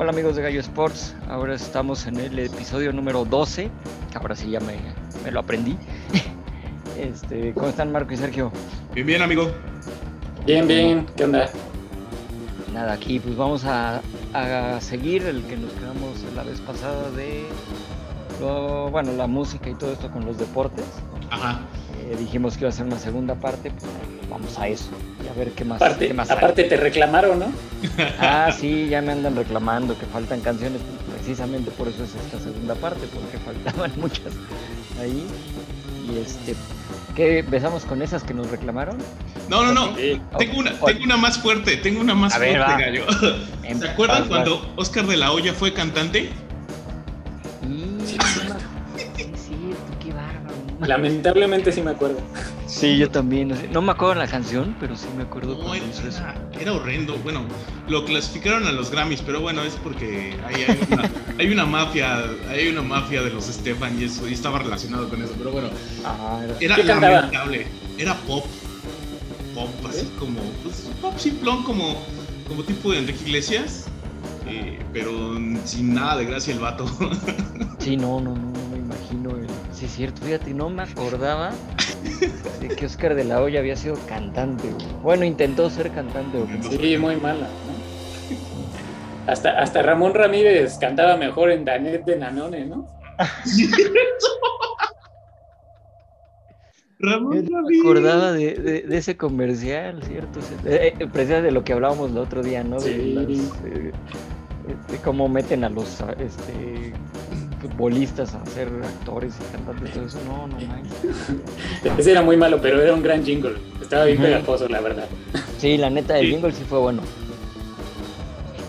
Hola amigos de Gallo Sports, ahora estamos en el episodio número 12, ahora sí ya me, me lo aprendí. Este, ¿Cómo están Marco y Sergio? Bien, bien amigo. Bien, bien, ¿qué onda? Nada, aquí pues vamos a, a seguir el que nos quedamos la vez pasada de, lo, bueno, la música y todo esto con los deportes. Ajá. Eh, dijimos que iba a ser una segunda parte, pues vamos a eso a ver qué más. Aparte, qué más aparte te reclamaron, ¿no? Ah, sí, ya me andan reclamando que faltan canciones. Precisamente por eso es esta segunda parte, porque faltaban muchas ahí. Y este, ¿qué empezamos con esas que nos reclamaron? No, no, no. Sí. Tengo una, Oh, tengo una más fuerte, tengo una más A ver, fuerte, va. gallo. ¿Se acuerdan vas, cuando Oscar de la Hoya fue cantante? Y... Sí, sí, qué bárbaro. Lamentablemente sí me acuerdo. Sí, yo también. no me acuerdo de la canción, pero sí me acuerdo No, era, hizo eso. era horrendo. Bueno, lo clasificaron a los Grammys, pero bueno, es porque hay una, hay una mafia, hay una mafia de los Stefan y eso, y estaba relacionado con eso, pero bueno, Ah, era- era lamentable. Era pop. Pop, así ¿Eh? como, pues, pop simplón, como, como tipo de Enrique Iglesias. eh, pero sin nada de gracia el vato. Sí, no, no, no, no me imagino. el- Sí, es cierto, fíjate, no me acordaba de que Oscar de la Hoya había sido cantante. güey. Bueno, intentó ser cantante. güey. Sí, muy mala, ¿no? Hasta, hasta Ramón Ramírez cantaba mejor en Danet de Nanone, ¿no? Ramón Yo no me Ramírez. acordaba de, de- de ese comercial, ¿cierto? Sí, eh, eh, precisamente de lo que hablábamos el otro día, ¿no? De Sí. las, eh, de cómo meten a los este, futbolistas a ser actores y cantantes y todo eso. No, no manches. Ese era muy malo, pero era un gran jingle. Estaba bien pegajoso, la verdad. Sí, la neta, el Sí. jingle sí fue bueno.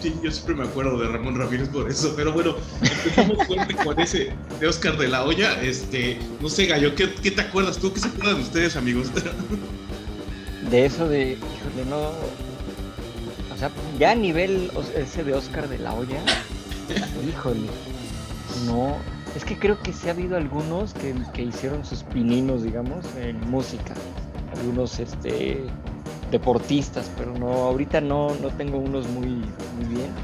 Sí, yo siempre me acuerdo de Ramón Ramírez por eso, pero bueno, empezamos fuerte con ese de Oscar de la Hoya. Este, no sé, Gallo, ¿qué, qué te acuerdas tú? ¿Qué se acuerdan de ustedes, amigos? De eso de, híjole, no. O sea, ya a nivel ese de Oscar de la Hoya, híjole, no. Es que creo que sí ha habido algunos que, que hicieron sus pininos, digamos, en música. Algunos este deportistas, pero no, ahorita no, no tengo unos muy, muy bien.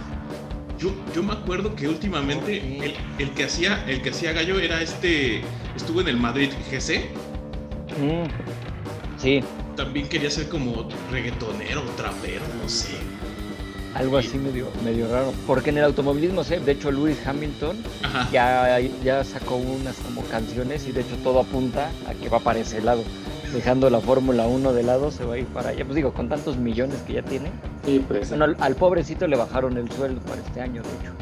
Yo, yo me acuerdo que últimamente el, el que hacía el que hacía Gallo era este, estuvo en el Madrid GC, Mm, Sí, también quería ser como reggaetonero, trapero, no sé. Algo así medio, medio raro. Porque en el automovilismo, sé, de hecho, Lewis Hamilton Ajá. ya, ya sacó unas como canciones y de hecho todo apunta a que va para ese lado. Dejando la Fórmula 1 de lado, se va a ir para allá. Pues digo, con tantos millones que ya tiene. Sí, pues. Bueno, al, al pobrecito le bajaron el sueldo para este año, de hecho.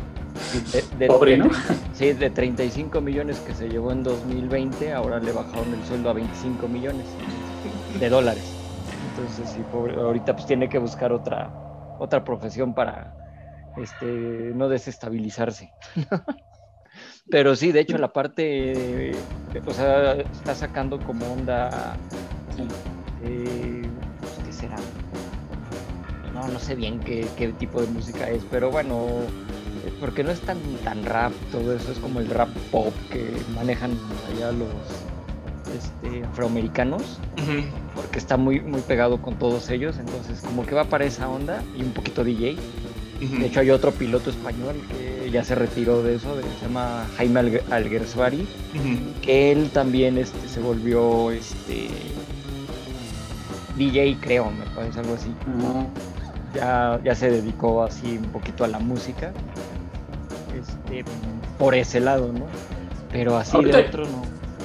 De- de- Pobre, ¿no? Sí, de 35 millones que se llevó en 2020, ahora le bajaron el sueldo a 25 millones de dólares. Entonces, sí, pobre, ahorita pues tiene que buscar otra, otra profesión para este, no desestabilizarse. Pero sí, de hecho, la parte, eh, o sea, está sacando como onda, eh, pues, ¿qué será? No, no sé bien qué, qué tipo de música es, pero bueno, porque no es tan, tan rap, todo eso es como el rap pop que manejan allá los este, afroamericanos, porque está muy, muy pegado con todos ellos, entonces como que va para esa onda y un poquito DJ. De hecho hay otro piloto español que ya se retiró de eso, de- se llama Jaime Ujú. que él también este, se volvió este DJ, creo, me parece algo así. Ya, ya se dedicó así un poquito a la música, este, por ese lado, ¿no? Pero así de otro no.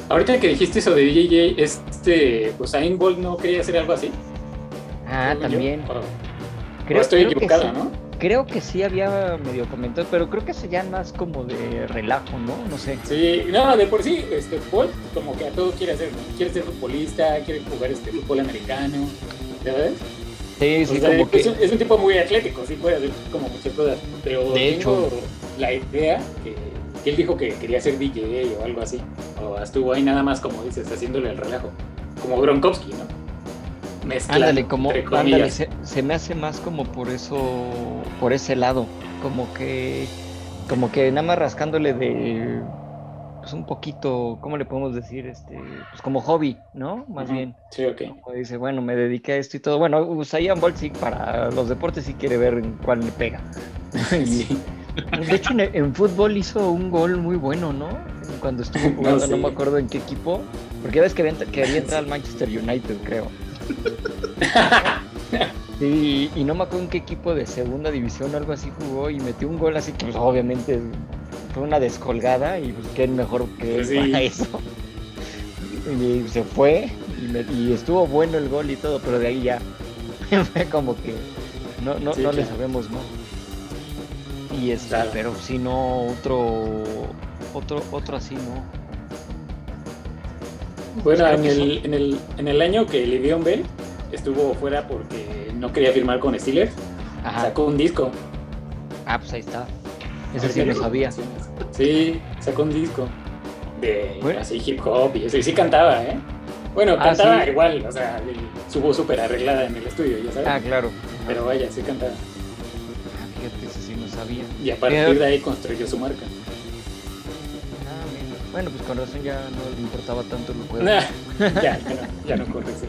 Ahorita que dijiste eso de DJ, este, Usain Bolt no quería hacer algo así. Ah, yo. también. O- Creo, que sí. ¿no? Creo que sí había medio comentado, pero creo que eso ya más como de relajo, ¿no? No sé. Sí, no, de por sí, este, Bolt como que a todo quiere hacer, ¿no? Quiere ser futbolista, quiere jugar este fútbol americano, ¿sabes? Sí, sí, O sea, como es, que... un, es un tipo muy atlético, sí puede hacer como muchas cosas, pero De tengo hecho. la idea que, él dijo que quería ser DJ o algo así, o estuvo ahí nada más, como dices, haciéndole el relajo, como Gronkowski, ¿no? Mezclando, Ándale, como, ándale, se, se me hace más como por eso, por ese lado, como que, como que nada más rascándole de, pues un poquito, ¿cómo le podemos decir? Este, pues como hobby, ¿no? Más bien. Sí, ok. Como dice, bueno, me dediqué a esto y todo. Bueno, Usain Bolt sí, para los deportes sí quiere ver en cuál le pega. Sí. De hecho, en, en fútbol hizo un gol muy bueno, ¿no? Cuando estuvo jugando, no, sí. me acuerdo en qué equipo. Porque ves que había- entrar al Manchester United, creo. Sí, y no me acuerdo en qué equipo de segunda división o algo así jugó y metió un gol así que pues, obviamente fue una descolgada y pues qué mejor que él Sí. para eso. Y se fue y, me- y estuvo bueno el gol y todo, pero de ahí ya fue como que no, no, Sí, no le sabemos más. Y este, Claro. pero si no, otro, otro, otro así, ¿no? Bueno, en el, en, el, en el año que Livion Bell estuvo fuera porque no quería firmar con Steelers, Ajá. sacó un disco. Ah, pues ahí está. Ese sí lo sabía. Sí, sacó un disco de Bueno. así hip hop y eso. Y sí cantaba, ¿eh? Bueno, Ah, cantaba sí. igual, o sea, su voz súper arreglada en el estudio, ya sabes. Ah, claro. Pero vaya, sí cantaba. Ah, fíjate, no sabía. Y a partir Pero- de ahí construyó su marca. Ah. Bueno, pues con razón ya no le importaba tanto el juego. Nah, ya, ya no, ya no corre, sí.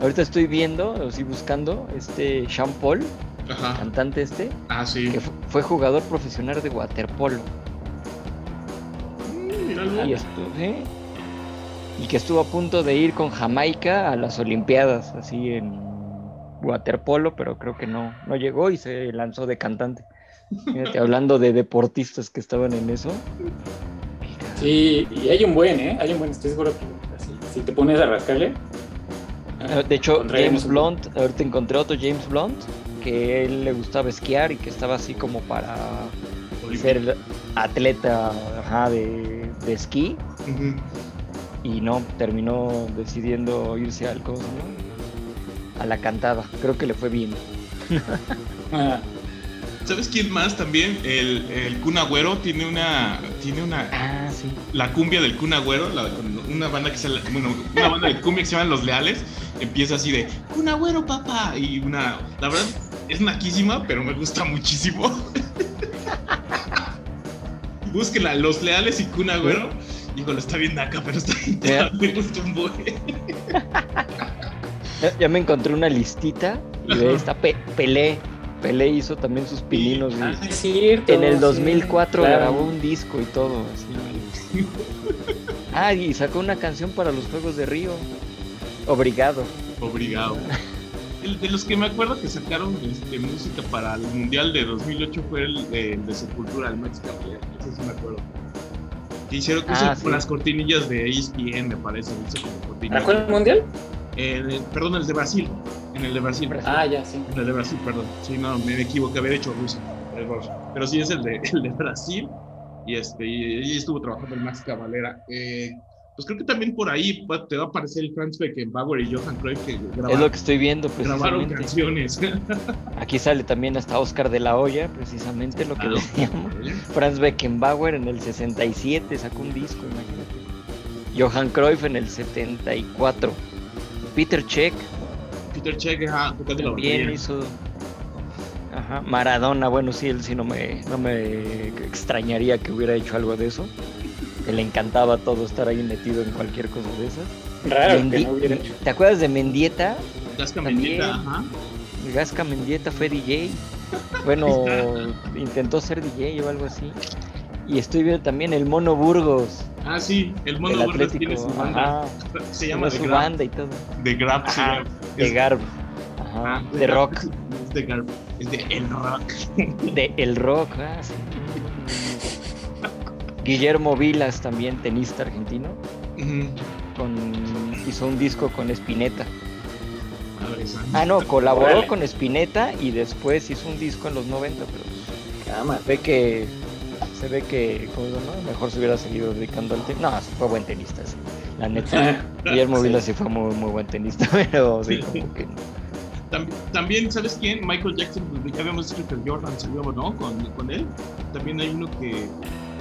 Ahorita estoy viendo, o sí buscando, este Sean Paul, Ajá. cantante este, Ah, sí. que fu- fue jugador profesional de waterpolo. Mm. Y, estu- ¿sí? y que estuvo a punto de ir con Jamaica a las Olimpiadas, así en waterpolo, pero creo que no, no llegó y se lanzó de cantante. Fíjate, hablando de deportistas que estaban en eso. Sí, y hay un buen, ¿eh? Hay un buen, estoy seguro que así, si te pones a rascarle. Ah, De hecho, James un- Blunt, ahorita encontré otro James Blunt, que él le gustaba esquiar y que estaba así como para ser atleta ajá, de, de esquí y no, terminó decidiendo irse al ¿cómo se llama? A la cantada. Creo que le fue bien. ¿Sabes quién más también? El, el Kun Agüero tiene una. Tiene una. Ah, sí. La cumbia del Kun Agüero, la- una banda que se bueno, una banda de cumbia que se llama Los Leales, empieza así de Kun Agüero, papá. Y una. La verdad, es naquísima, pero me gusta muchísimo. Búsquenla, Los Leales y Kun Agüero. Híjole, está bien naca, pero está bien. Ya. Me gusta un. Ya, ya me encontré una listita y de esta Pe- Pelé. Pelé hizo también sus pininos. y ah, es cierto. en el sí, 2004 claro. grabó un disco y todo. así. Ah, y sacó una canción para los Juegos de Río. Obrigado. Obrigado. El de los que me acuerdo que sacaron este, música para el Mundial de 2008 fue el de, el de Sepultura, el Mexican Player. Ese sí me acuerdo. Que hicieron que Ah, sí. con las cortinillas de ESPN, me parece. Hizo como cortinillas. ¿Sacó el mundial? En el- perdón, el de Brasil. En el de Brasil. Brasil. Ah, ya, sí. En el de Brasil, perdón. Sí, no, me equivoqué, había dicho Rusia. Error. Pero sí es el de, el de Brasil. Y este, y, y estuvo trabajando el Max Cavalera. Eh, pues creo que también por ahí te va a aparecer el Franz Beckenbauer y Johan Cruyff que Es grabaron, lo que estoy viendo grabaron canciones. Aquí sale también hasta Oscar de la Hoya, precisamente lo que decíamos. Franz Beckenbauer en el 67 sacó un disco, imagínate. Johan Cruyff en el 74. Peter Check Peter Check, ajá, tocando la también batería. hizo. Ajá. Maradona, bueno, sí, él sí no me, no me extrañaría que hubiera hecho algo de eso. Que le encantaba todo estar ahí metido en cualquier cosa de esas. Raro que no hubiera hecho. ¿Te acuerdas de Mendieta? Gasca También. Mendieta, ajá. Gasca Mendieta fue DJ. Bueno, intentó ser DJ o algo así. Y estoy viendo también el Mono Burgos, Ah, sí, el Mono el tiene su Atlético. banda. Ajá, Se llama tiene The su Grab. banda y todo. The Grab, se llama. de Es- Garb. ah, Ajá, de Grab rock. Es, es de Garb. Es de El Rock. De el rock. ah, sí. Guillermo Vilas, también tenista argentino, con, hizo un disco con Spinetta. Santa. Ah, no, colaboró Órale. con Spinetta y después hizo un disco en los 90, pero se ve que se ve que ¿cómo se llama? mejor se hubiera seguido dedicando al tenis. No, sí fue buen tenista, sí, la neta. Guillermo Sí. Vilas sí fue muy, muy buen tenista, pero sí, como que Tam- También, ¿sabes quién? Michael Jackson, pues, ya habíamos dicho que Jordan salió, ¿no? Con, con él. También hay uno que.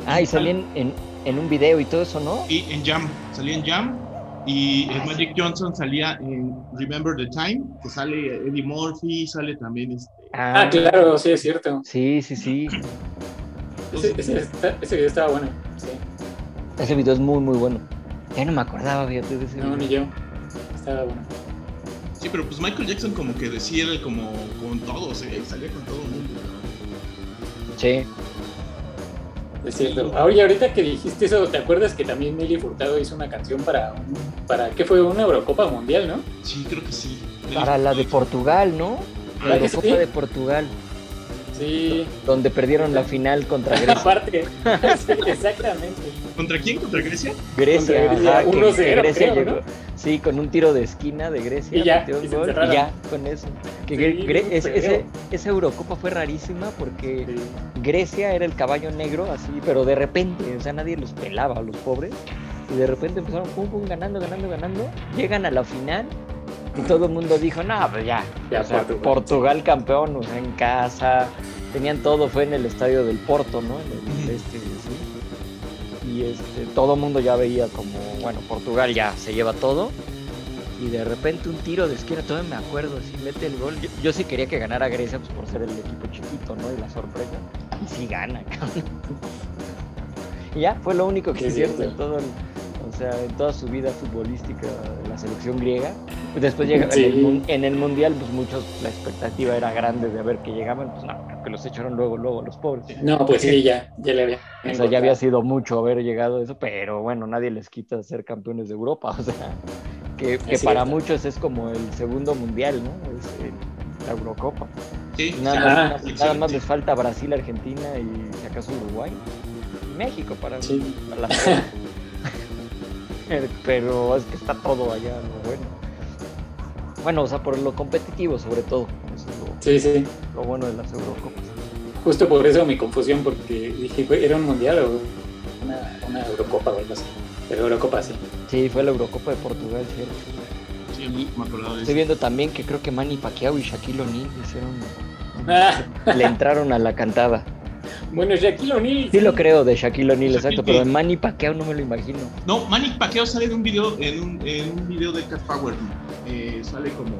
Ah, y salían en, en un video y todo eso, ¿no? Y en Jam, salía en Jam. Y el Ah, Magic Johnson salía en Remember the Time, que sale Eddie Murphy, sale también este. Ah, claro, sí, es cierto. Sí, sí, sí. Ese, ese, está- ese video estaba bueno. Sí. Ese video es muy, muy bueno. Ya no me acordaba, fíjate, de ese No, ni yo. Estaba bueno. Sí, pero pues Michael Jackson como que decía él como con todos, ¿eh? Salía con todo el mundo. Sí. Es cierto. Ahora, ahorita que dijiste eso, ¿te acuerdas que también Nelly Furtado hizo una canción para, un- para ¿qué fue? Una Eurocopa Mundial, ¿no? Sí, creo que sí. Para la de Portugal, ¿no? La ¿Ah, sí? Eurocopa de Portugal, Sí. donde perdieron la final contra Grecia. Aparte. Sí, exactamente. ¿Contra quién? ¿Contra Grecia? Grecia, Contra Grecia, ajá, que 1-0 Grecia creo, llegó. Sí, con un tiro de esquina de Grecia. Y ya, y gol, y ya, con eso. Que Sí, Gre- Gre- un es- ese- esa Eurocopa fue rarísima porque Sí. Grecia era el caballo negro, así, pero de repente, o sea, nadie los pelaba a los pobres. Y de repente empezaron pum, pum, ganando, ganando, ganando. Llegan a la final todo el mundo dijo, no, pues ya. Ya, o sea, Portugal. Portugal. campeón, o sea, en casa. Tenían todo, fue en el estadio del Porto, ¿no? En el, este, sí. Y este, todo el mundo ya veía como, bueno, Portugal ya se lleva todo. Y de repente un tiro de esquina, todavía me acuerdo, así mete el gol. Yo, yo sí quería que ganara Grecia pues, por ser el equipo chiquito, ¿no? Y la sorpresa. Y sí gana, cabrón. Y ya, fue lo único que Sí, hicieron cierto. en todo el- o sea, en toda su vida futbolística la selección griega. Después llega Sí. en, el, en el mundial, pues muchos, la expectativa era grande de ver que llegaban, pues no, creo que los echaron luego, luego los pobres. No, pues sí, ya, ya le había. O sea, ya había sido mucho haber llegado a eso, pero bueno, nadie les quita ser campeones de Europa, o sea, que, que para cierto. muchos es como el segundo mundial, ¿no? Es eh, la Eurocopa. Sí, Nada, más, nada- nada Excelente. más les falta Brasil, Argentina y si acaso Uruguay. México para, Sí. para la pero, es que está todo allá, lo bueno. Bueno, o sea, por lo competitivo sobre todo. Eso es lo, Sí, sí. lo bueno de las Eurocopas. Justo por eso mi confusión, porque dije, "Güey, ¿era un mundial o una, una Eurocopa o algo así? Pero Eurocopa sí. Sí, fue la Eurocopa de Portugal, cierto. Sí, me acordaba de Estoy viendo también que creo que Manny Pacquiao y Shaquille O'Neal hicieron... Ah, le entraron a la cantada. Bueno, Shaquille O'Neal. Sí lo creo de Shaquille O'Neal, exacto, pero de. Manny Pacquiao no me lo imagino. No, Manny Pacquiao sale de un video, en un, en un video de Cat Power. Eh, sale como,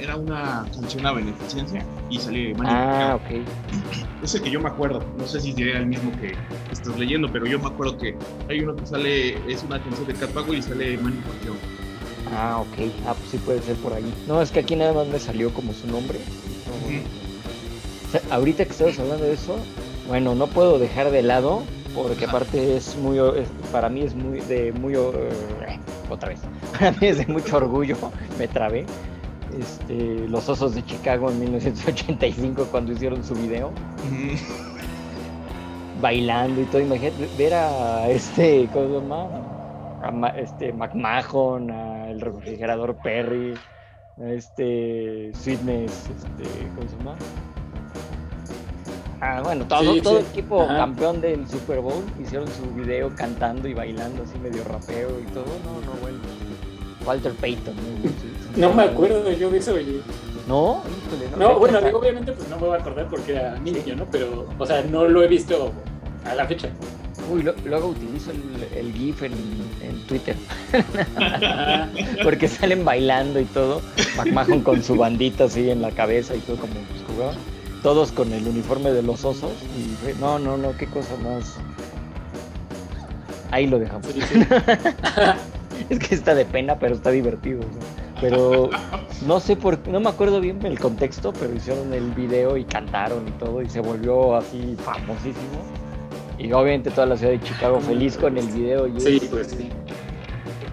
era una canción a beneficencia y sale Manny Ah, Pacquiao. ok. Ese que yo me acuerdo, no sé si sería el mismo que estás leyendo, pero yo me acuerdo que hay uno que sale, es una canción de Cat Power y sale Manny Pacquiao. Ah, ok. Ah, pues sí puede ser por ahí. No, es que aquí nada más me salió como su nombre. No, Ujú. O sea, ahorita que estamos hablando de eso, bueno, no puedo dejar de lado, porque aparte es muy, es- para mí es muy, de muy, eh, otra vez, para mí es de mucho orgullo, me trabé, este, los Osos de Chicago en 1985 cuando hicieron su video, bailando y todo, imagínate ver a este, ¿cómo se llama? A Ma- este, McMahon, al refrigerador Perry, a este, Sweetness, este, ¿cómo se llama? Ah, bueno, todo, Sí, todo sí. el equipo Ajá. campeón del Super Bowl hicieron su video cantando y bailando así medio rapeo y todo. No, no, bueno. Walter Payton. ¿no? No me acuerdo yo de eso, oye. No, híjole, No, bueno, digo, obviamente pues no me voy a acordar porque era niño, ¿no? Pero, o sea, no lo he visto a la fecha. Uy, lo- luego utilizo el, el GIF en, en Twitter porque salen bailando y todo. McMahon con su bandita así en la cabeza y todo como pues, jugaba. Todos con el uniforme de los osos. Y fue- no, no, no, qué cosa más. Ahí lo dejamos. Sí, sí. Es que está de pena, pero está divertido. Pero no sé por no me acuerdo bien el contexto, pero hicieron el video y cantaron y todo y se volvió así famosísimo. Y obviamente toda la ciudad de Chicago feliz con el video. Y Sí, es, pues sí.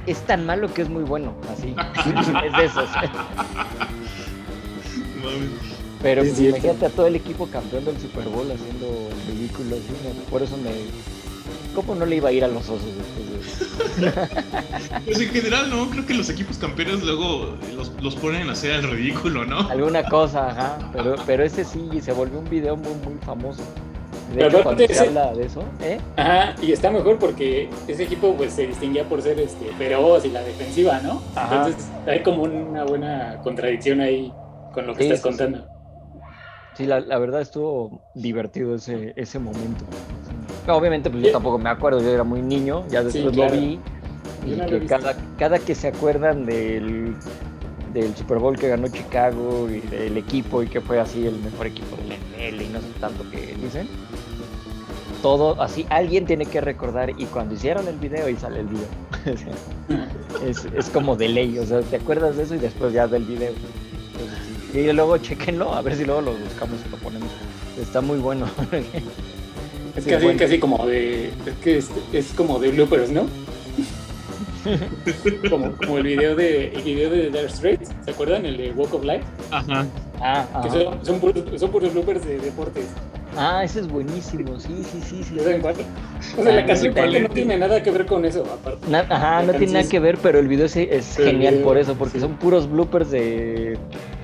es tan malo que es muy bueno, así. es de esos. Pero Es pues, imagínate a todo el equipo campeón del Super Bowl haciendo el ridículo así. ¿no? Por eso me. ¿Cómo no le iba a ir a los osos después de eso? Pues en general, no, creo que los equipos campeones luego los, los ponen a hacer el ridículo, ¿no? Alguna cosa, ajá. Pero, pero ese sí se volvió un video muy, muy famoso. De Pero hecho, cuando se ese- habla de eso, ¿eh? Ajá, y está mejor porque ese equipo pues se distinguía por ser este feroz y la defensiva, ¿no? Ajá. Entonces hay como una buena contradicción ahí con lo que Sí, estás sí. Sí, la, la verdad estuvo divertido ese, ese momento. No, obviamente, pues yo tampoco me acuerdo, yo era muy niño, ya Sí, después claro. lo vi. Y no que cada, cada que se acuerdan del, del Super Bowl que ganó Chicago y del equipo y que fue así el mejor equipo de la NFL y no sé tanto que dicen, todo así, alguien tiene que recordar y cuando hicieron el video y sale el video. Es, es como de ley, o sea, te acuerdas de eso y después ya del video. Y luego chequenlo, a ver si luego lo buscamos y lo ponemos. Está muy bueno. Es Sí, casi, bueno. casi como de. Es que es, es como de bloopers, ¿no? como, como el video de el video de Dire Straits, ¿se acuerdan? El de Walk of Life. Ajá. Ah, Que ajá. son, son, puros, son puros bloopers de deportes. ah, ese es buenísimo. Sí, sí, sí, sí. ¿Ya saben cuál? O sea, Ah, la canción que no tiene nada que ver con eso, aparte. Na- ajá, La no tiene nada que ver, pero el video es, es genial video, por eso, porque sí. son puros bloopers de,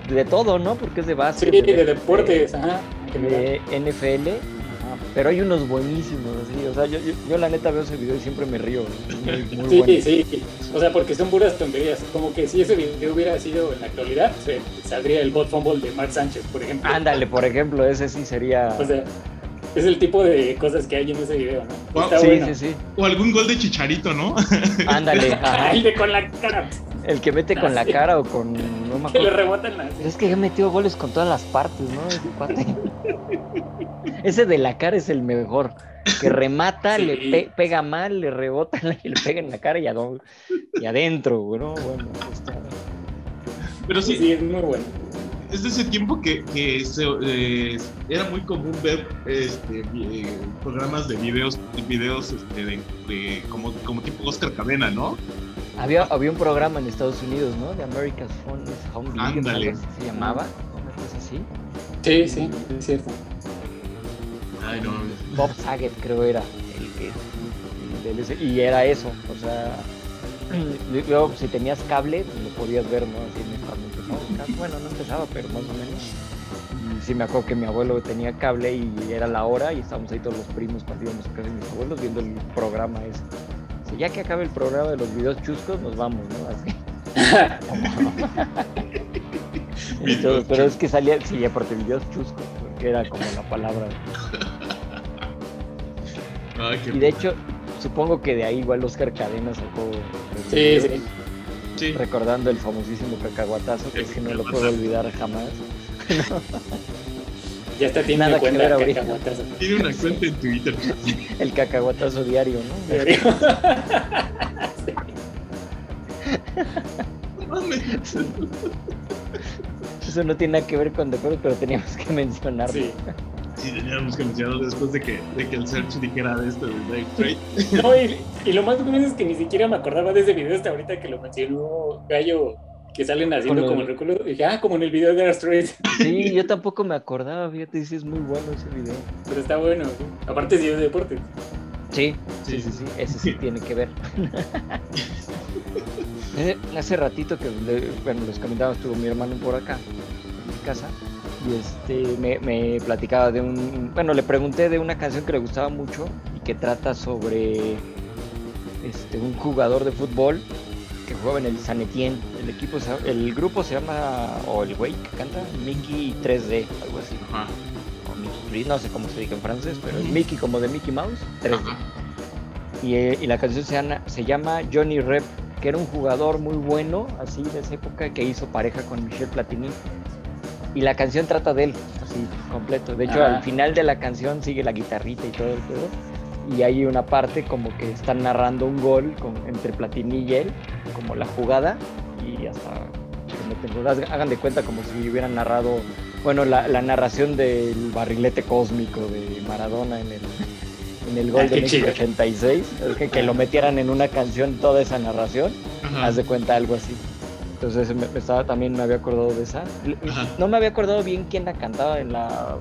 de todo, ¿no? Porque es de Sí, básquet. de deportes, ajá. general. de NFL, ajá, pero hay unos buenísimos, sí, o sea, yo, yo, yo la neta veo ese video y siempre me río, muy, muy Sí, bueno. sí, o sea, porque son puras tonterías. Como que si ese video hubiera sido en la actualidad, se- saldría el bot fumble de Mark Sánchez, por ejemplo. Ándale, por ejemplo, ese sí sería... O sea, es el tipo de cosas que hay en ese video, ¿no? Wow, Está sí, bueno. sí, sí, O algún gol de Chicharito, ¿no? ándale, ajá, El de con la cara, el que mete con la cara o con... No me que le acuerdo. rebotan las... Pero es que ya metió goles con todas las partes, ¿no? Ese cuate. Ese de la cara es el mejor. Que remata, Sí. le pe- pega mal, le rebota y le pega en la cara y, y adentro, ¿no? Bueno, está... Pero Sí, sí, es muy bueno. es de ese tiempo que, que se, eh, era muy común ver este, eh, programas de videos, videos este, de, de- como, como tipo Oscar Cadena, ¿no? Había, había un programa en Estados Unidos, ¿no? De America's Funniest Home Videos, se llamaba, una cosa así. Sí, sí, es cierto. Ay, no. Bob Saget creo era el que el y era eso, o sea, luego si tenías cable pues, lo podías ver, ¿no? Así empezaba bueno, no empezaba, pero más o menos. Y sí me acuerdo que mi abuelo tenía cable y era la hora y estábamos ahí todos los primos de mis abuelos viendo el programa ese. Ya que acabe el programa de los videos chuscos, nos vamos, ¿no? Así. Entonces, pero es que salía, sí, aparte videos chuscos, porque era como la palabra. Ay, qué Y de hecho, supongo que de ahí igual Oscar Cadena sacó. Sí, sí. sí. Recordando el famosísimo cacahuatazo, que es que no lo puedo olvidar jamás. Ya está tiene Nada una que ver cacahuatazo. Tiene una cuenta en Twitter. El cacahuatazo diario, ¿no? No mames. Eso no tiene nada que ver con deportes, pero teníamos que mencionarlo. Sí. Sí, teníamos que mencionarlo después de que, de que el search dijera de esto de Trade. No, y, y lo más bueno es que ni siquiera me acordaba de ese video hasta ahorita que lo mencionó Gallo, que salen haciendo como el- recuerdo. Dije, ah, como en el video de Astrid. Sí, yo tampoco me acordaba, fíjate, sí es muy bueno ese video. Pero está bueno. ¿sí? Aparte, sí es de deporte. Sí, sí, Sí. sí, sí, ese sí tiene que ver. Hace ratito que, bueno, les comentaba, estuvo mi hermano por acá, en mi casa, y este, me, me platicaba de un, bueno, le pregunté de una canción que le gustaba mucho y que trata sobre este, un jugador de fútbol que jugaba en el San Etienne. El equipo, el grupo se llama, o el güey que canta, Mickey 3D, algo así. Ajá. O Mickey 3, no sé cómo se diga en francés, pero es. Mickey como de Mickey Mouse, 3D. Ajá. Y, eh, y la canción se llama, se llama Johnny Rep, que era un jugador muy bueno, así de esa época, que hizo pareja con Michel Platini. Y la canción trata de él, así completo. De hecho, Ah. al final de la canción sigue la guitarrita y todo el juego. Y hay una parte como que están narrando un gol con- entre Platini y él, como la jugada, y hasta hagan de cuenta como si hubieran narrado, bueno, la, la narración del barrilete cósmico de Maradona en el, en el gol Ah, de qué México chido. 86, es que, que lo metieran en una canción toda esa narración, haz de cuenta algo así. Entonces me, estaba, también me había acordado de esa. No me había acordado bien quién la cantaba en, la,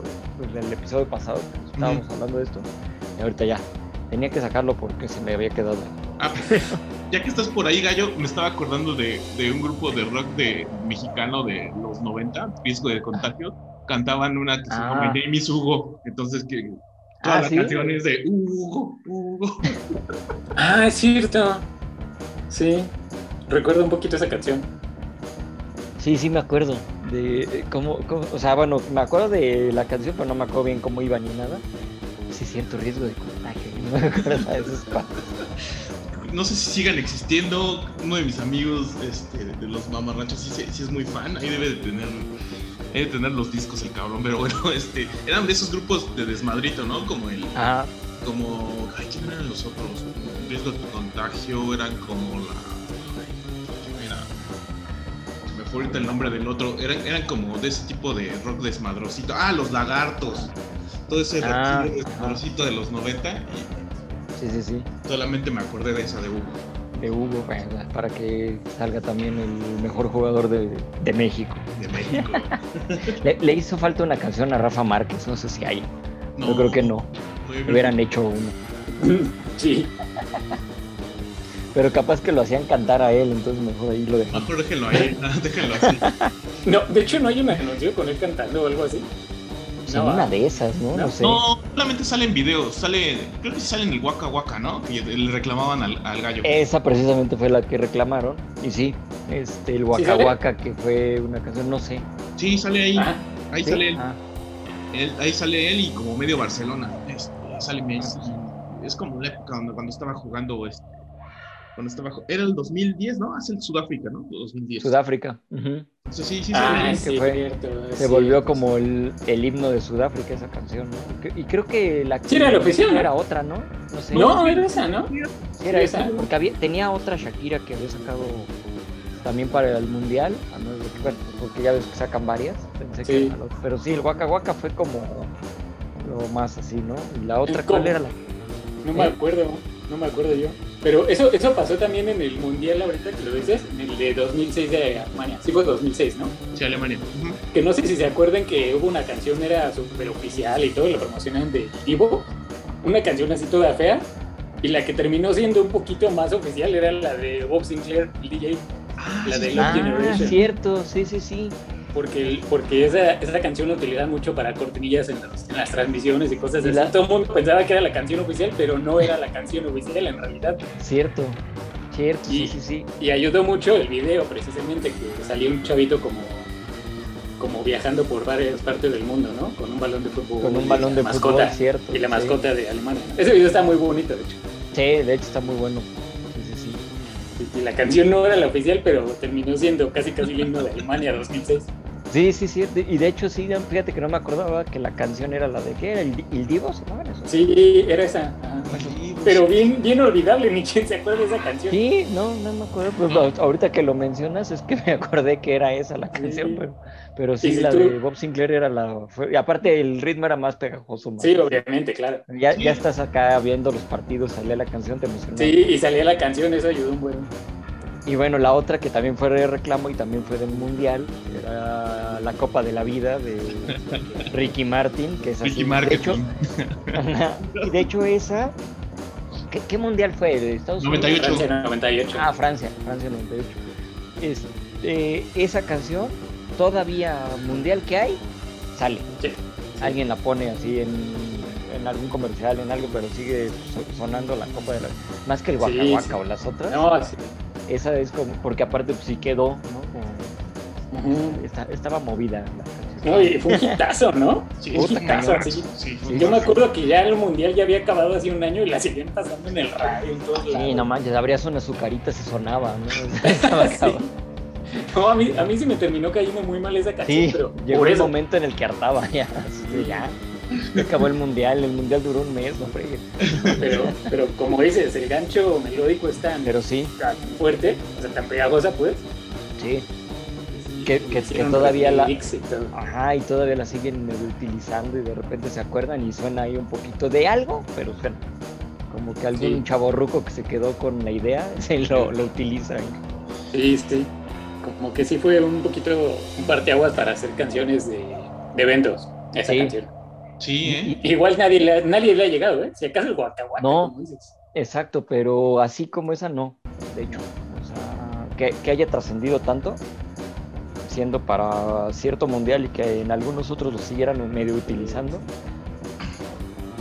en el episodio pasado, estábamos hablando de esto. Y ahorita ya, tenía que sacarlo porque se me había quedado. Ah, ya que estás por ahí, Gallo, me estaba acordando de, de un grupo de rock de mexicano de los 90, Riesgo de Contagio. Cantaban una que se llama Ah. My Name is Hugo. Entonces, que toda Ah, la ¿sí? canción es de Hugo, Hugo. Ah, es cierto. Sí. Recuerdo un poquito esa canción. Sí, sí me acuerdo de cómo, cómo- o sea, bueno, me acuerdo de la canción, pero no me acuerdo bien cómo iba ni nada. Sí, cierto riesgo de contagio, no me acuerdo de esas cosas. No sé si sigan existiendo. Uno de mis amigos este, de los mamarrachos sí, sí- es muy fan. Ahí debe de tener. Debe de tener los discos el cabrón, pero bueno, este, eran de esos grupos de desmadrito, ¿no? Como el, Ajá, como, ay, ¿quién eran los otros? Riesgo de contagio, eran como la, ay, ¿quién era? Me fue ahorita el nombre del otro, eran, eran como de ese tipo de rock desmadrosito. Ah, los lagartos. todo ese Ah, ajá. colorcito de los 90 y Sí, sí, sí. solamente me acordé de esa de Hugo. De Hugo, bueno, para que salga también el mejor jugador de, de México. de México. Le, le hizo falta una canción a Rafa Márquez, no sé si hay. Yo creo que no. Hubieran hecho uno. Sí, Pero capaz que lo hacían cantar a él, entonces mejor ahí lo dejan. Mejor déjenlo ahí, ah, déjenlo así. no, de hecho no hay un anuncio con él cantando o algo así. En No, una ah. de esas, ¿no? No, No. sé. No, solamente salen videos, sale, creo que sí sale en el Waka Waka, ¿no? Que le reclamaban al, al gallo. Esa precisamente fue la que reclamaron. Y sí, este, el Waka sale? Waka, que fue una canción, no sé. Sí, sale ahí, Ah, ahí ¿Sí? sale él, Ah, él- ahí sale él y como medio Barcelona. Este, sale Messi. y Es como la época donde cuando estaba jugando este, cuando estaba era el 2010, ¿no? Hace el Sudáfrica, ¿no? 2010. Sudáfrica. ujú. Entonces, sí, sí, ah, que sí, fue- cierto, Se sí. volvió como el, el himno de Sudáfrica esa canción, ¿no? Que- Y creo que la Sí, era la oficial, ¿no? era otra, ¿no? No sé. No, era esa, ¿no? Sí, era sí, esa. esa. Porque había- tenía otra Shakira que había sacado también para el mundial. a no ser que- bueno, porque ya ves que sacan varias. Pensé que Sí. era la otra. Pero sí, el Waka Waka fue como lo más así, ¿no? Y la otra. ¿cuál era la? No me ¿Eh? acuerdo, no me acuerdo yo. Pero eso, eso pasó también en el Mundial ahorita que lo dices, en el de 2006 de Alemania. Sí fue 2006, ¿no? Sí, Alemania. Que no sé si se acuerdan que hubo una canción, era súper oficial y todo, lo promocionaban de Divo. Una canción así toda fea. Y la que terminó siendo un poquito más oficial era la de Bob Sinclair, el DJ. Ah, La de sí. Love Ah, Generation. cierto, sí, sí, sí. Porque, porque esa, esa canción la utilizan mucho para cortinillas en, los- en las transmisiones y cosas así. la- Todo el mundo pensaba que era la canción oficial, pero no era la canción oficial en realidad. Cierto, cierto, sí, Y- sí, sí. Y ayudó mucho el video, precisamente, que salió un chavito como, como viajando por varias partes del mundo, ¿no? Con un balón de fútbol. Con un balón de fútbol, mascota, cierto. Y la sí. mascota de Alemania. Ese video está muy bonito, de hecho. Sí, de hecho está muy bueno. Sí, sí, sí. Y, y la canción no era la oficial, pero terminó siendo casi casi el himno de Alemania 2006. Sí, sí, sí. Y de hecho, sí, fíjate que no me acordaba que la canción era la de qué era, el, Di- el Divo, ¿se llamaban eso? Sí, era esa. Pero bien, bien olvidable, ni quién se acuerda de esa canción. Sí, no, no me acuerdo. Pues No. ahorita que lo mencionas es que me acordé que era esa la canción, Sí. pero, pero sí, si la tú- de Bob Sinclair era la... fue- y aparte el ritmo era más pegajoso. más. Sí, obviamente, claro. Ya, ya estás acá viendo los partidos, salía la canción, te emocionó. Sí, y salía la canción, eso ayudó un buen. Y bueno, la otra que también fue de reclamo y también fue del Mundial, era la Copa de la Vida de Ricky Martin, que es así. Ricky de hecho. Y de hecho esa, ¿qué, qué mundial fue? ¿De Estados Unidos? 98. Francia 98. Ah, Francia, Francia 98. Este, esa canción, todavía mundial que hay, sale. Sí. Alguien la pone así en, en algún comercial, en algo, pero sigue so- sonando la Copa de la Más que el Sí, Waka Waka sí. o las otras. No, sí. Esa es como, porque aparte pues, sí quedó, ¿no? Como- está- estaba movida la. No, y fue un hitazo, ¿no? Sí, puta hitazo. Sí, Sí, Yo me acuerdo que ya el mundial ya había acabado hace un año y la seguían pasando en el radio en todos lados. Sí, no manches, abrías unas azucaritas y sonaba, ¿no? Estaba. No, a mí, a mí sí me terminó cayendo muy mal esa canción, Sí, pero llegó por el eso. momento en el que hartaba ya. ya. Acabó el mundial, el mundial duró un mes, no fregues. Pero, pero como dices, el gancho melódico es tan, Pero sí, tan fuerte, o sea, tan pegajosa, pues. sí. Que- que- todavía la-. Ajá, y todavía la siguen utilizando y de repente se acuerdan y suena ahí un poquito de algo, pero suena. Como que algún Sí. chavorruco que se quedó con la idea, se lo, lo utiliza. Sí, sí. Como que sí fue un poquito un parteaguas para hacer canciones de, de eventos, esa Sí. canción. Sí, ¿eh? Igual nadie le, ha- nadie le ha llegado, ¿eh? Si acaso el guacahuaca, No. como dices. Exacto, pero así como esa no, de hecho. O sea, que, que haya trascendido tanto, siendo para cierto mundial y que en algunos otros lo siguieran medio utilizando,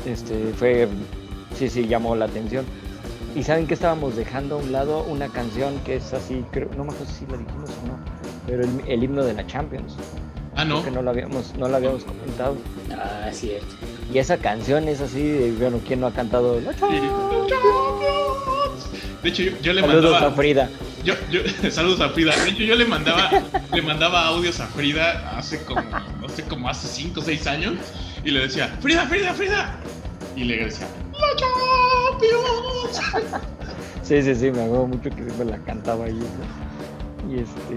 este fue, sí, sí, llamó la atención. Y saben que estábamos dejando a un lado una canción que es así, creo, no me acuerdo si la dijimos o no, pero el, el himno de la Champions, Ah, no. creo que no lo habíamos, no lo habíamos comentado. Ah, es cierto. Y esa canción es así, de, bueno, ¿quién no ha cantado? La De hecho, yo, yo le Saludos mandaba. a Frida. Yo, yo, saludos a Frida. De hecho, yo le mandaba, le mandaba audios a Frida hace como, no sé, como hace 5 o 6 años. Y le decía, Frida, Frida, Frida. Y le decía, ¡La Champions! Sí, sí, sí, me acuerdo mucho que siempre la cantaba ahí. ¿no? Y este,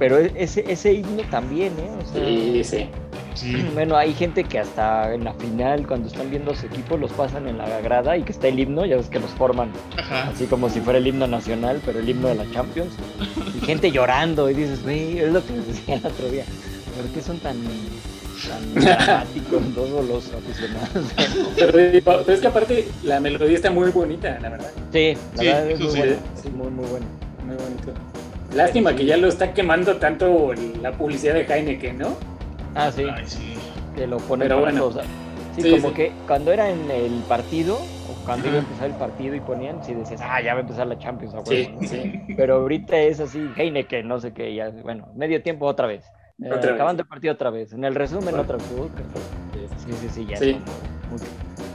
pero e- ese, ese himno también, ¿eh? O sea, Sí, sí. Sí. Bueno, hay gente que hasta en la final, cuando están viendo a su equipo, los pasan en la grada y que está el himno, ya ves que los forman Ajá. así como si fuera el himno nacional, pero el himno de la Champions. Y gente llorando y dices, güey, es lo que les decía el otro día. ¿Por qué son tan, tan dramáticos todos los aficionados? Pero, pero es que aparte la melodía está muy bonita, la verdad. Sí, la Sí, verdad es muy sí. bueno. Sí, muy, muy bueno. Muy bonito. Lástima que ya lo está quemando tanto la publicidad de Heineken, ¿no? Ah, sí, Ay, sí. que lo ponen Pero bueno. todos. Sí, Sí, como sí. que cuando era en el partido, o cuando iba a empezar el partido y ponían, sí decías, ah, ya va a empezar la Champions, a Sí, huevo", ¿no? sí. Pero ahorita es así, Heineken, no sé qué, ya, bueno, medio tiempo otra vez. Eh, Otra vez. acabando el partido otra vez. En el resumen Bueno. otra vez. Sí, sí, sí, ya. Sí. es como mucho.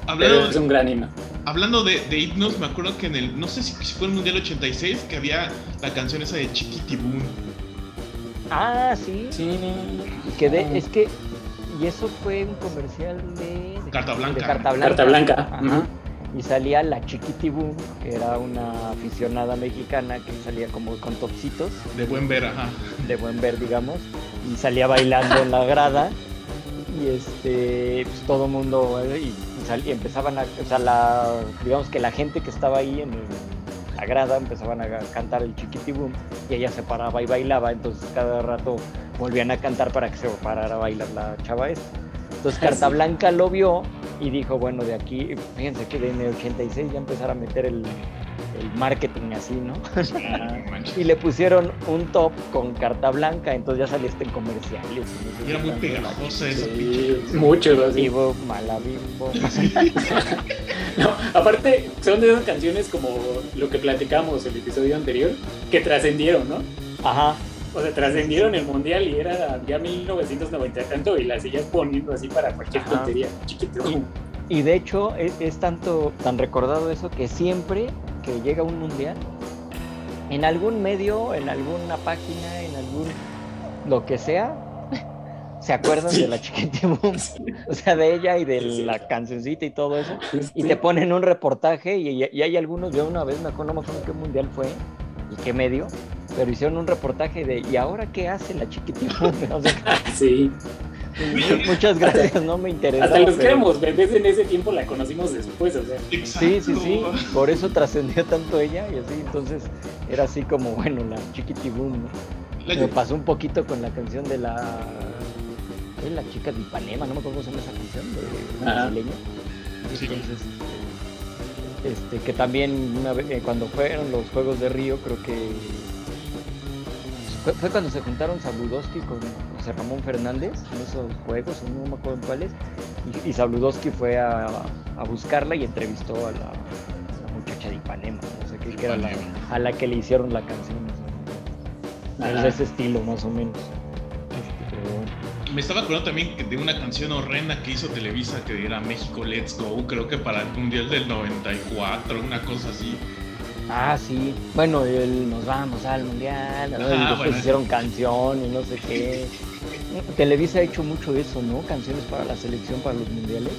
Pero Hablando, es un gran himno. Hablando de, de himnos, me acuerdo que en el, no sé si si fue el Mundial 86, que había la canción esa de Chiquitibum. Ah, sí. Sí. Que de, es que, y eso fue un comercial de, de Carta Blanca. de Carta Blanca. Carta Blanca. Ajá. Y salía la Chiquitibum, que era una aficionada mexicana que salía como con topsitos, De buen ver, ajá. de buen ver, digamos, y salía bailando en la grada. Y este, pues todo mundo, eh, y, y empezaban a, o sea, la, digamos que la gente que estaba ahí en el- la grada empezaban a cantar el chiquitibum y ella se paraba y bailaba, entonces cada rato volvían a cantar para que se parara a bailar la chava esta. Entonces Ah, Carta sí. Blanca lo vio y dijo, bueno, de aquí, fíjense que en el 86 ya empezar a meter el, el marketing así, ¿no? Sí. Y le pusieron un top con carta blanca, entonces ya saliste en comerciales. y no sé Y era muy pegajosa esa Sí, pinche. mucho así. Vivo, Malabimbo. No, aparte, son de esas canciones como lo que platicamos el episodio anterior, que trascendieron, ¿no? Ajá. O sea, trascendieron el mundial y era ya 1990 y tanto y las seguías poniendo así para cualquier Ajá. tontería. Chiquito. Y de hecho es, es tanto tan recordado eso que siempre que llega un mundial, en algún medio, en alguna página, en algún lo que sea, se acuerdan Sí. de la chiquitibum, o sea, de ella y de Sí. la cancioncita y todo eso. Y Sí. te ponen un reportaje y, y hay algunos, yo una vez me acuerdo, no me acuerdo qué mundial fue y qué medio, pero hicieron un reportaje de ¿y ahora qué hace la chiquitibum? O sea, Sí. Muchas gracias, no me interesa. Hasta los pero- éramos bebés en ese tiempo la conocimos después, o sea. Exacto. Sí, sí, sí, por eso trascendió tanto ella y así, entonces era así como, bueno, la chiquitibum, ¿no? La- Me pasó un poquito con la canción de la... ¿qué? La chica de Ipanema, no me acuerdo cómo se llama esa canción, de una brasileña. Sí. Entonces, este, que también una vez, eh, cuando fueron los Juegos de Río, creo que fue, fue cuando se juntaron Sabludowski con José Ramón Fernández en esos juegos, no me acuerdo en cuáles, y, y Sabludowski fue a, a buscarla y entrevistó a la, a la muchacha de Ipanema, no sé qué, que era la, a la que le hicieron la canción. ¿no? Es de ese estilo, más o menos. Este. Me estaba acordando también de una canción horrenda que hizo Televisa que era México Let's Go, creo que para el Mundial del 94, una cosa así. Ah, sí. Bueno, el nos vamos al mundial. ¿no? Y después bueno. hicieron canción y no sé qué. Televisa ha hecho mucho eso, ¿no? Canciones para la selección, para los mundiales.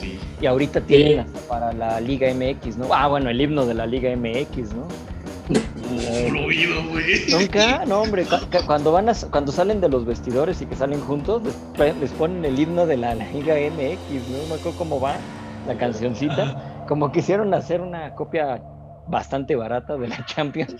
Sí. Y ahorita tienen hasta para la Liga MX, ¿no? Ah, bueno, el himno de la Liga MX, ¿no? Fluido, güey. Nunca, no, hombre, cu- cu- cuando van a, cuando salen de los vestidores y que salen juntos, les, ponen el himno de la Liga MX, ¿no? No me acuerdo cómo va la cancioncita. Como quisieron hacer una copia bastante barata de la Champions,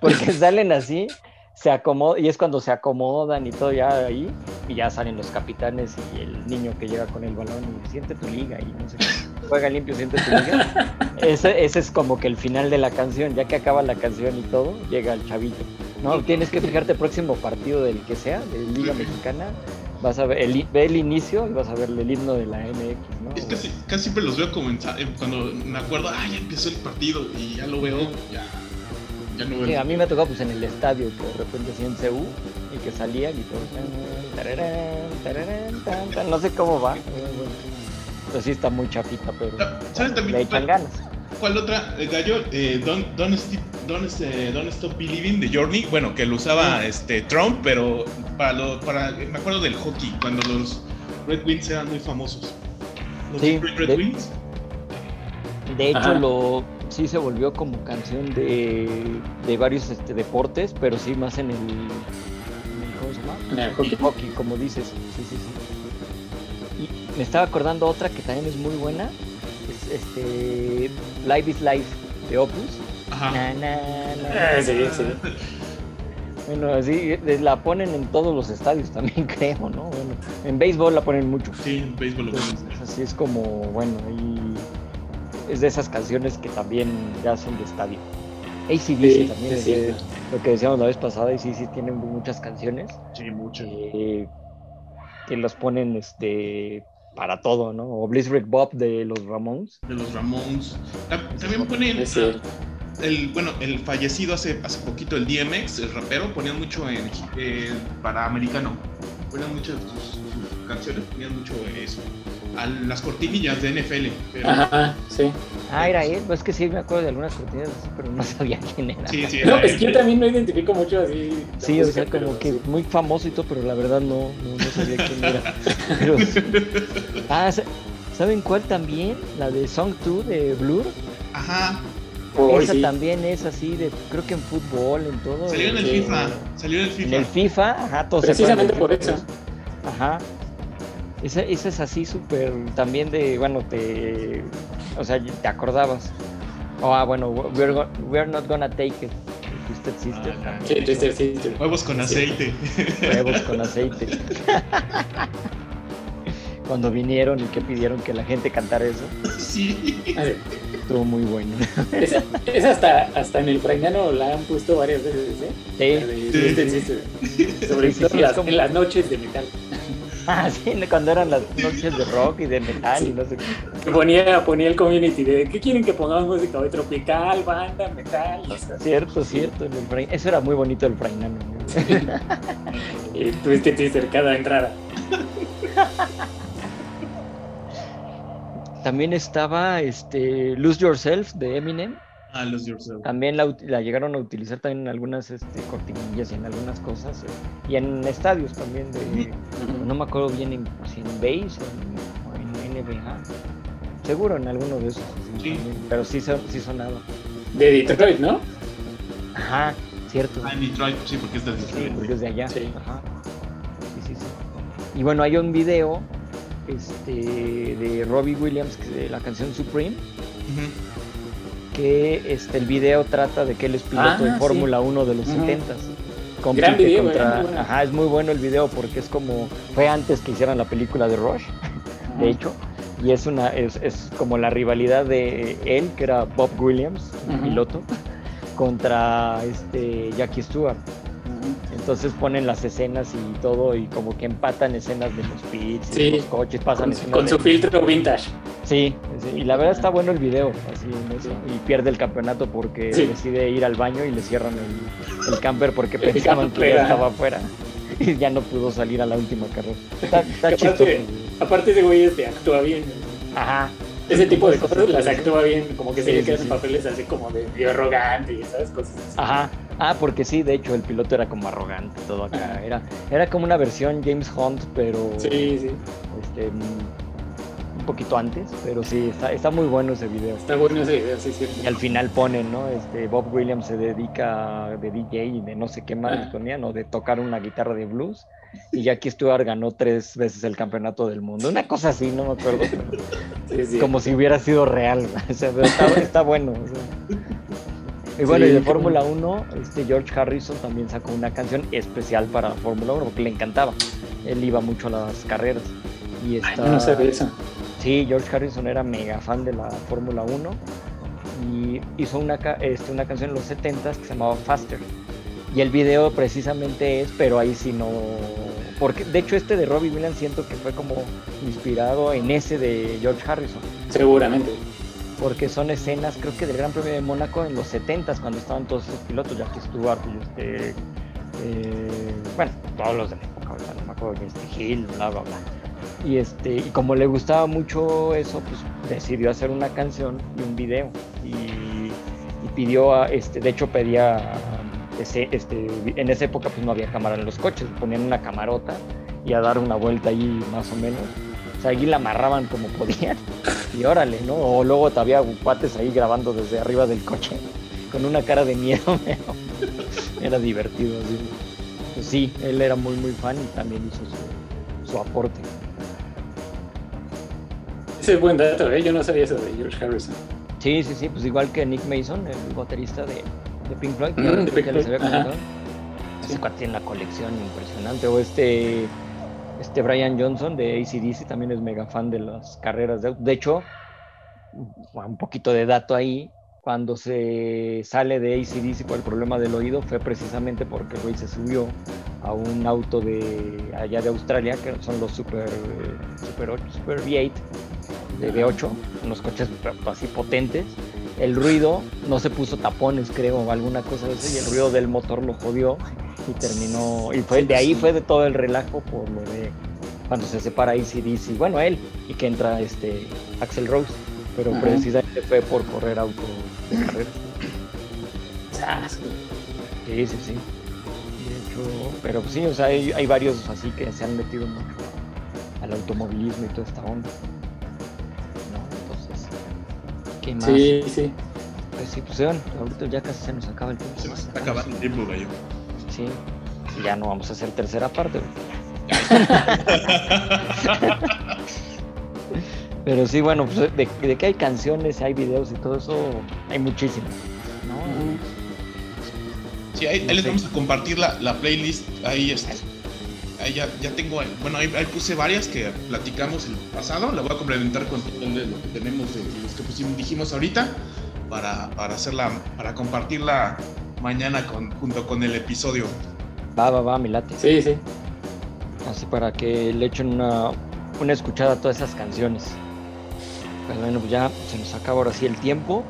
porque salen así, se acomodan, y es cuando se acomodan y todo ya ahí, y ya salen los capitanes y el niño que llega con el balón y siente tu liga y no sé qué. Juega limpio, siente tu liga. Ese, ese es como que el final de la canción, ya que acaba la canción y todo, llega el chavito. No, tienes que fijarte próximo partido del que sea, de Liga Mexicana, vas a ver el, ve el inicio y vas a ver el himno de la MX, ¿no? Es casi, casi siempre los veo como en cuando me acuerdo, ah, ya empezó el partido y ya lo veo, ya, ya no veo. Sí, a mí me tocó pues en el estadio que de repente así en CU y que salían y todos tan, tararán, tararán, tan, tan, no sé cómo va. Pero sí está muy chapita, pero Ah, ¿sabes también le echan ganas. ¿Cuál otra? Eh, Gallo, eh, don't, don't, Stop, don't, este, Don't Stop Believing de Journey. Bueno, que lo usaba este, Trump, pero para, lo, para. Me acuerdo del hockey, cuando los Red Wings eran muy famosos. Los Sí, Red, de- Wings. De hecho, Ajá. lo sí se volvió como canción de, de varios este, deportes, pero sí más en el, en el ¿cómo se llama? En el hockey. Hockey, como dices. Sí, sí, sí. Y me estaba acordando otra que también es muy buena. Es este Live is Life de Opus. Ajá. Na, na, na. Ah, sí, sí. Bueno, así eh, la ponen en todos los estadios también, creo, ¿no? Bueno, en béisbol la ponen mucho. Sí, en béisbol lo Entonces, ponen. así es como, bueno, y es de esas canciones que también ya son de estadio. ACDC Sí, también, sí, es de- sí. lo que decíamos la vez pasada, ACDC tiene muchas canciones Sí, mucho. eh, que los ponen este para todo, ¿no? O Blizzard Bob de los Ramones. De los Ramones. Ta- También ponen. Sí. El, bueno, el fallecido hace, hace poquito, el DMX, el rapero, ponían mucho en, eh, para americano. Ponían muchas de sus, sus canciones, ponían mucho eso. A las cortinillas de NFL. Pero, Ajá, sí. Ah, era él, pues es que sí me acuerdo de algunas cortinas así, pero no sabía quién era. Sí, sí, No, era es él. que yo también no identifico mucho así. Sí, o sea, como pero que sí. muy famoso y todo, pero la verdad no, no, no sabía quién era. Pero, ah, sa- ¿saben cuál también? La de Song 2 de Blur. Ajá. Oh, Esa sí. también es así, de creo que en fútbol, en todo. Salió en el FIFA. Salió en el En FIFA. el FIFA, ajá, todos se Precisamente por eso. Ajá. Esa, esa es así súper también de, bueno, te, o sea, te acordabas. Oh, ah, bueno, we're, go- we're not gonna take it. Twisted Sister. Ah, Sí, Twister Sister. Huevos con aceite. Huevos con aceite. Cuando vinieron y que pidieron que la gente cantara eso, sí. Estuvo muy bueno. Esa, esa hasta, hasta en el Frainano la han puesto varias veces, ¿eh? Sí. Twisted. Sister. Sobre Sí, sí, todo sí, en es las, como- en las noches de metal. Ah, sí, cuando eran las noches de rock y de metal y Sí. no sé qué. Ponía, ponía el community de ¿qué quieren que pongamos música hoy? Tropical, banda, metal. Cierto, cierto. el Eso era muy bonito el Frainano. Y Twisted Sister cada entrada. También estaba este Lose Yourself de Eminem. Ah, los Yourself. También la, la llegaron a utilizar también en algunas este, cortinillas y en algunas cosas. eh, y en estadios también de. No me acuerdo bien en, si en base o en, o en NBA. Seguro en alguno de esos. sí, Sí. Pero sí, son- sí sonaba. De Detroit, ¿no? Ajá, cierto. Ah, en Detroit, sí, porque es de Sí, Detroit. porque es de allá. Sí. Ajá. Sí, sí, sí. Y bueno, hay un video este, de Robbie Williams, que de la canción Supreme, Ujú. Que este, el video trata de que él es piloto Ah, de sí. Fórmula 1 de los Ujú. 70s. Gran video, eh, contra... bueno. Ajá, es muy bueno el video porque es como... Fue antes que hicieran la película de Rush, de hecho. Y es una es, es como la rivalidad de él, que era Bob Williams, el piloto, contra este Jackie Stewart. Entonces ponen las escenas y todo y como que empatan escenas de los pits, Sí, los coches, pasan Con, escenas con de- su filtro vintage. Sí, sí, y la verdad está bueno el video, así en eso. Y pierde el campeonato porque Sí. decide ir al baño y le cierran el, el camper porque pensaban que ya estaba afuera. Y ya no pudo salir a la última carrera. Está, está chistoso. aparte- Aparte ese güey este, actúa bien. Ajá. Ese tipo de cosas las actúa bien, como que se Sí, le quedan sí. papeles así como de, de arrogante y esas cosas. así. Ajá. Ah, porque sí, de hecho el piloto era como arrogante todo acá. Ajá. Era, era como una versión James Hunt, pero Sí, sí. este, un poquito antes. Pero sí, está, está muy bueno ese video. Está bueno ese video, sí, sí. Y al final ponen, ¿no? Este, Bob Williams se dedica de DJ y de no sé qué más Ah. ponían, o de tocar una guitarra de blues. Y Jackie Stewart ganó tres veces el campeonato del mundo. Una cosa así, no me acuerdo. pero Sí, sí. Como si hubiera sido real. O sea, pero está, está bueno. o sea. Y bueno, Sí, y de Fórmula 1, este George Harrison también sacó una canción especial para Fórmula 1 porque le encantaba. Él iba mucho a las carreras. Y Ay, está, no, no sabía eso. Sí, George Harrison era mega fan de la Fórmula 1 y hizo una, este, una canción en los 70s que se llamaba Faster. Y el video precisamente es, pero ahí sí no... Porque de hecho este de Robbie Williams siento que fue como inspirado en ese de George Harrison. Seguramente. Porque son escenas, creo que del Gran Premio de Mónaco en los 70s, cuando estaban todos esos pilotos, Jackie Stewart y este... eh, bueno, todos los de la época, ahorita no me acuerdo, este Hill, bla, bla, bla. Y, este, y como le gustaba mucho eso, pues decidió hacer una canción y un video. Y, pidió, a, este, de hecho pedía, ese, este, en esa época pues no había cámara en los coches, ponían una camarota y a dar una vuelta ahí más o menos. O sea, ahí la amarraban como podían y órale, ¿no? O luego había cuates ahí grabando desde arriba del coche con una cara de miedo, pero era divertido. así. pues sí, él era muy muy fan y también hizo su, su aporte. Ese es buen dato, ¿eh? Yo no sabía eso de George Harrison. Sí, sí, sí, pues igual que Nick Mason, el baterista de, de Pink Floyd, que Mm, que Pink les había comentado. Ese cuate tiene la colección impresionante. O este, este Brian Johnson de ACDC también es mega fan de las carreras de auto. De hecho, un poquito de dato ahí, cuando se sale de ACDC por el problema del oído fue precisamente porque güey se subió a un auto de allá de Australia, que son los Super, Super, 8, Super V8 de V8, unos coches así potentes. El ruido no se puso tapones, creo, o alguna cosa de eso, y el ruido del motor lo jodió y terminó. Y fue de ahí fue de todo el relajo por lo de cuando se separa ACDC, bueno, él, y que entra este Axel Rose, pero Ajá. precisamente fue por correr auto de carrera. Sas, güey. Sí, sí, sí. De hecho, pero pues sí, o sea, hay, hay varios así que se han metido mucho al automovilismo y toda esta onda. ¿No? Entonces, ¿qué más? Sí, sí. Pues sí, pues vean, ahorita ya casi se nos acaba el tiempo. Se nos está acabando el tiempo, gallo. Sí, y ya no vamos a hacer tercera parte. Pero sí, bueno, pues de, de que hay canciones, hay videos y todo eso, hay muchísimo. ¿no? Sí, ahí, ahí les vamos a compartir la, la playlist. Ahí, este, ahí ya, ya tengo, bueno, ahí, ahí puse varias que platicamos el pasado. La voy a complementar con todo lo que tenemos de los que pusimos, dijimos ahorita para, para hacerla, para compartirla mañana con, junto con el episodio. Va, va, va, mi late. Sí, sí. Así para que le echen una, una escuchada a todas esas canciones. Pues bueno, pues ya se nos acaba ahora sí el tiempo.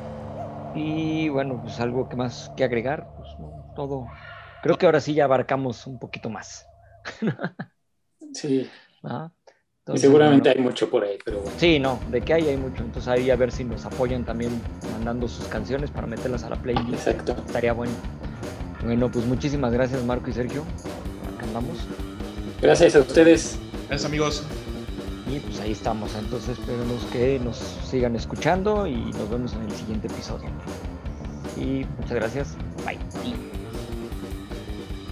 Y bueno, pues algo que más que agregar, pues no, todo. Creo que ahora sí ya abarcamos un poquito más. Sí. ¿ah? Entonces, seguramente bueno, hay mucho por ahí, pero bueno. Sí, no, de que hay, hay mucho. Entonces ahí a ver si nos apoyan también mandando sus canciones para meterlas a la playlist. Exacto. Estaría bueno. Bueno, pues muchísimas gracias Marco y Sergio. Acá andamos. Gracias a ustedes. Gracias, amigos. Y pues ahí estamos. Entonces esperemos que nos sigan escuchando y nos vemos en el siguiente episodio. Y muchas gracias. Bye.